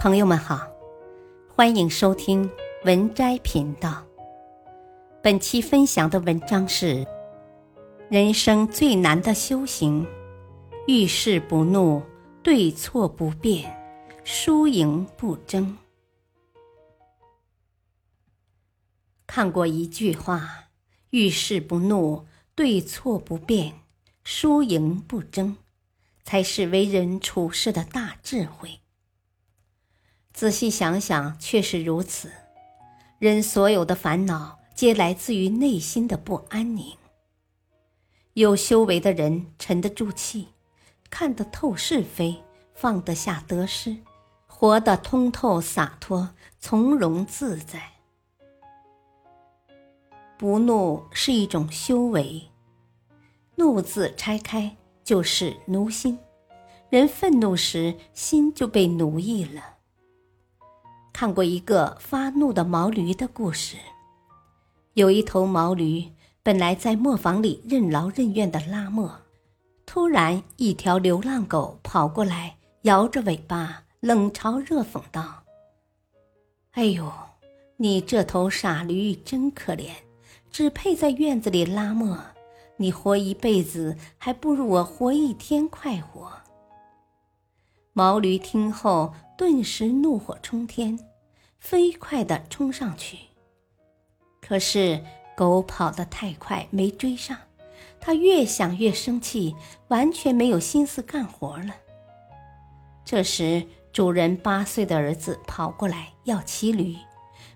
朋友们好，欢迎收听文摘频道。本期分享的文章是：人生最难的修行，遇事不怒，对错不辩，输赢不争。看过一句话：遇事不怒，对错不变，输赢不争，才是为人处事的大智慧。仔细想想，确实如此。人所有的烦恼，皆来自于内心的不安宁。有修为的人沉得住气，看得透是非，放得下得失，活得通透洒脱、从容自在。不怒是一种修为，怒字拆开就是奴心，人愤怒时心就被奴役了。看过一个发怒的毛驴的故事。有一头毛驴本来在磨坊里任劳任怨的拉磨，突然一条流浪狗跑过来，摇着尾巴，冷嘲热讽道：“哎呦，你这头傻驴真可怜，只配在院子里拉磨。你活一辈子，还不如我活一天快活。”毛驴听后，顿时怒火冲天。飞快地冲上去，可是狗跑得太快，没追上。他越想越生气，完全没有心思干活了。这时，主人八岁的儿子跑过来要骑驴，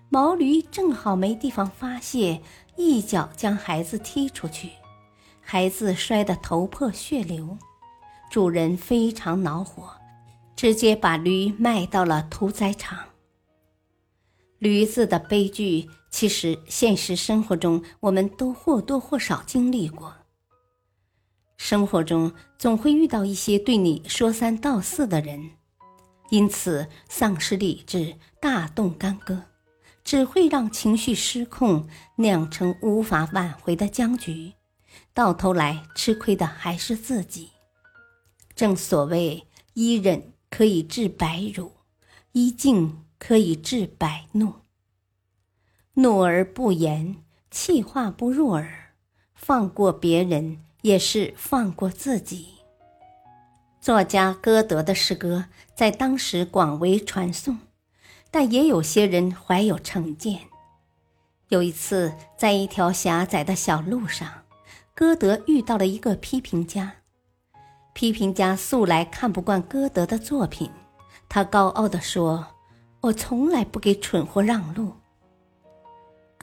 毛驴正好没地方发泄，一脚将孩子踢出去，孩子摔得头破血流。主人非常恼火，直接把驴卖到了屠宰场。驴子的悲剧，其实现实生活中我们都或多或少经历过。生活中总会遇到一些对你说三道四的人，因此丧失理智，大动干戈，只会让情绪失控，酿成无法挽回的僵局，到头来吃亏的还是自己。正所谓，一忍可以治百辱，一静。可以治百怒。怒而不言，气话不入耳，放过别人也是放过自己。作家歌德的诗歌在当时广为传颂，但也有些人怀有成见。有一次，在一条狭窄的小路上，歌德遇到了一个批评家。批评家素来看不惯歌德的作品，他高傲地说。我从来不给蠢货让路。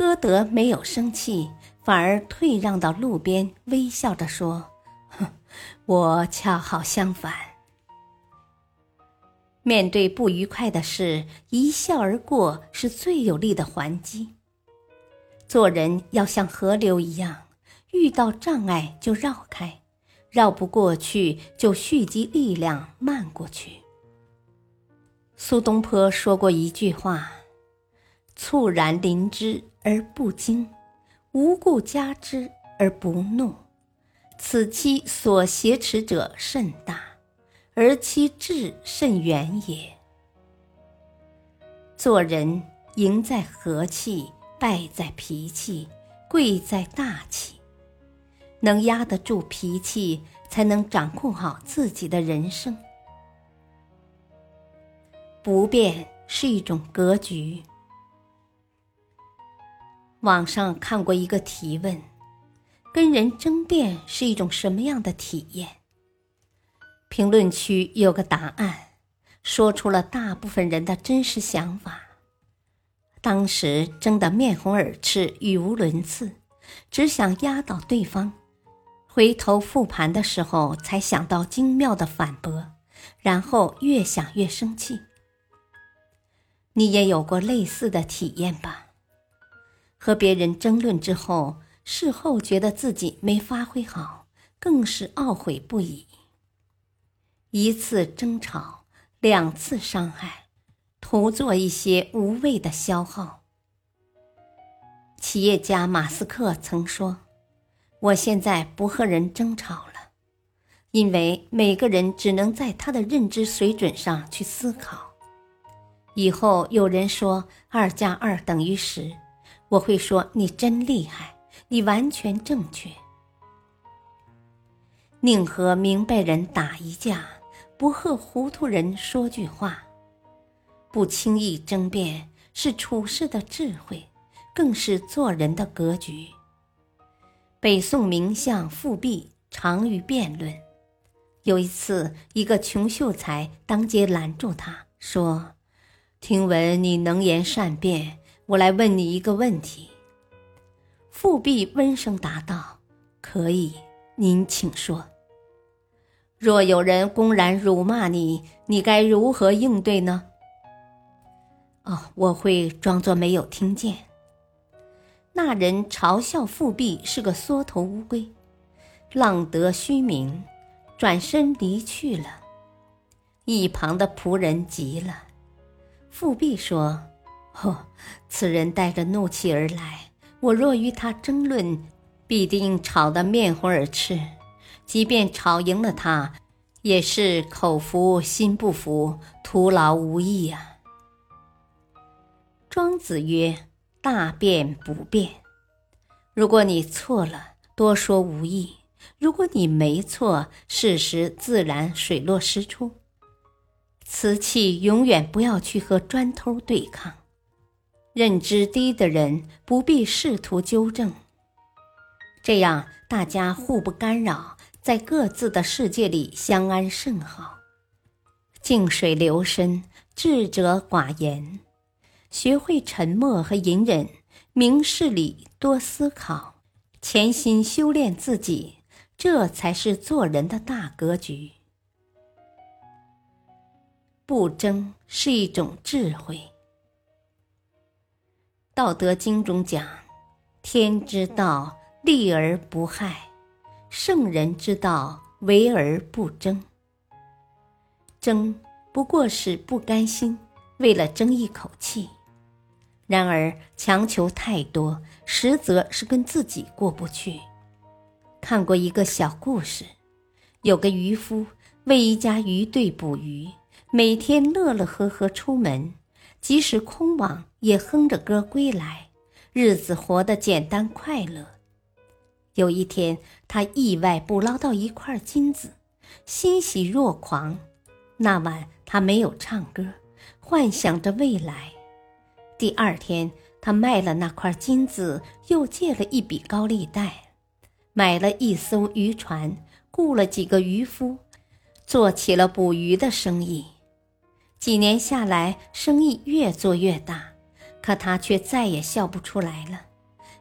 歌德没有生气，反而退让到路边，微笑着说：“哼，我恰好相反。面对不愉快的事，一笑而过是最有力的还击。做人要像河流一样，遇到障碍就绕开，绕不过去就蓄积力量漫过去。”苏东坡说过一句话：“猝然临之而不惊，无故加之而不怒，此其所挟持者甚大，而其志甚远也。”做人赢在和气，败在脾气，贵在大气。能压得住脾气，才能掌控好自己的人生。不变是一种格局。网上看过一个提问：跟人争辩是一种什么样的体验？评论区有个答案，说出了大部分人的真实想法。当时争得面红耳赤、语无伦次，只想压倒对方。回头复盘的时候，才想到精妙的反驳，然后越想越生气。你也有过类似的体验吧？和别人争论之后，事后觉得自己没发挥好，更是懊悔不已。一次争吵，两次伤害，徒做一些无谓的消耗。企业家马斯克曾说：“我现在不和人争吵了，因为每个人只能在他的认知水准上去思考。”以后有人说二加二等于十，我会说你真厉害，你完全正确。宁和明白人打一架，不和糊涂人说句话。不轻易争辩是处事的智慧，更是做人的格局。北宋名相富弼长于辩论。有一次，一个穷秀才当街拦住他，说：“听闻你能言善辩，我来问你一个问题。”富弼温声答道：“可以，您请说。若有人公然辱骂你，你该如何应对呢？”“哦，我会装作没有听见。”那人嘲笑富弼是个缩头乌龟，浪得虚名。转身离去了，一旁的仆人急了。富弼说：“哦，此人带着怒气而来，我若与他争论，必定吵得面红耳赤。即便吵赢了他，也是口服心不服，徒劳无益呀。”庄子曰：“大辩不辩。如果你错了，多说无益。”如果你没错，事实自然水落石出。瓷器永远不要去和砖头对抗。认知低的人不必试图纠正，这样大家互不干扰，在各自的世界里相安甚好。静水流深，智者寡言。学会沉默和隐忍，明事理，多思考，潜心修炼自己。这才是做人的大格局。不争是一种智慧。《道德经》中讲：“天之道，利而不害；圣人之道，为而不争。”争不过是不甘心，为了争一口气。然而强求太多，实则是跟自己过不去。看过一个小故事，有个渔夫为一家鱼队捕鱼，每天乐乐呵呵出门，即使空网也哼着歌归来，日子活得简单快乐。有一天，他意外捕捞到一块金子，欣喜若狂。那晚他没有唱歌，幻想着未来。第二天，他卖了那块金子，又借了一笔高利贷。买了一艘渔船，雇了几个渔夫，做起了捕鱼的生意。几年下来，生意越做越大，可他却再也笑不出来了。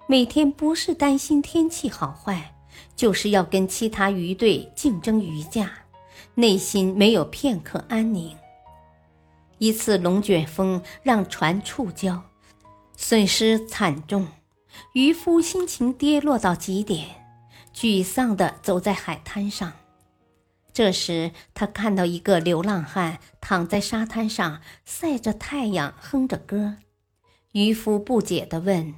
每天不是担心天气好坏，就是要跟其他鱼队竞争鱼价，内心没有片刻安宁。一次龙卷风让船触礁，损失惨重，渔夫心情跌落到极点。沮丧地走在海滩上，这时他看到一个流浪汉躺在沙滩上晒着太阳，哼着歌。渔夫不解地问：“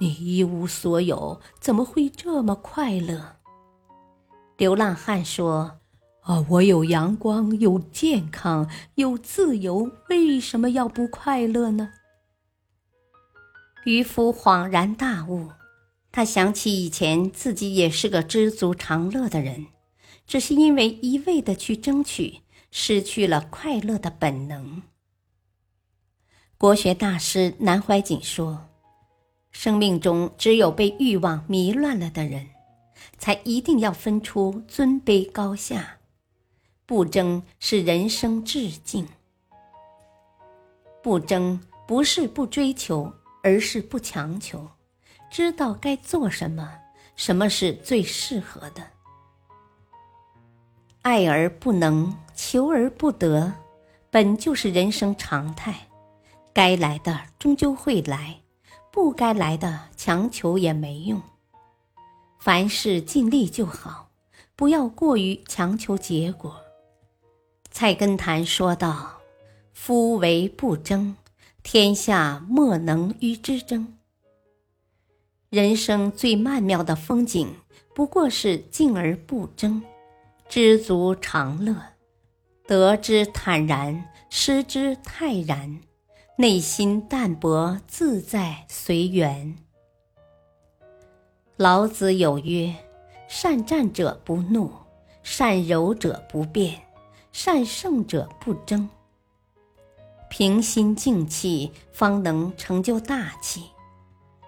你一无所有，怎么会这么快乐？”流浪汉说：“啊，我有阳光，有健康，有自由，为什么要不快乐呢？”渔夫恍然大悟。他想起以前自己也是个知足常乐的人，只是因为一味的去争取，失去了快乐的本能。国学大师南怀瑾说：“生命中只有被欲望迷乱了的人，才一定要分出尊卑高下。不争是人生致敬。不争不是不追求，而是不强求。”知道该做什么，什么是最适合的。爱而不能，求而不得，本就是人生常态。该来的终究会来，不该来的强求也没用。凡事尽力就好，不要过于强求结果。菜根谭说道：“夫唯不争，天下莫能与之争。”人生最曼妙的风景，不过是静而不争，知足常乐，得之坦然，失之泰然，内心淡泊自在随缘。老子有曰：“善战者不怒，善柔者不变，善胜者不争。”平心静气，方能成就大器；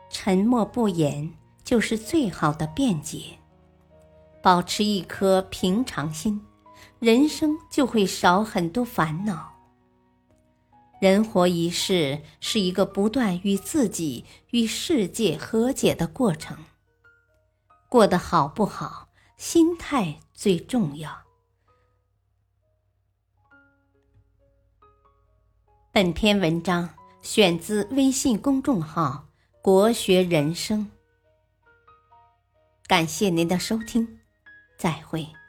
沉默不言，就是最好的辩解。保持一颗平常心，人生就会少很多烦恼。人活一世，是一个不断与自己、与世界和解的过程。过得好不好，心态最重要。本篇文章选自微信公众号“国学人生”，感谢您的收听，再会。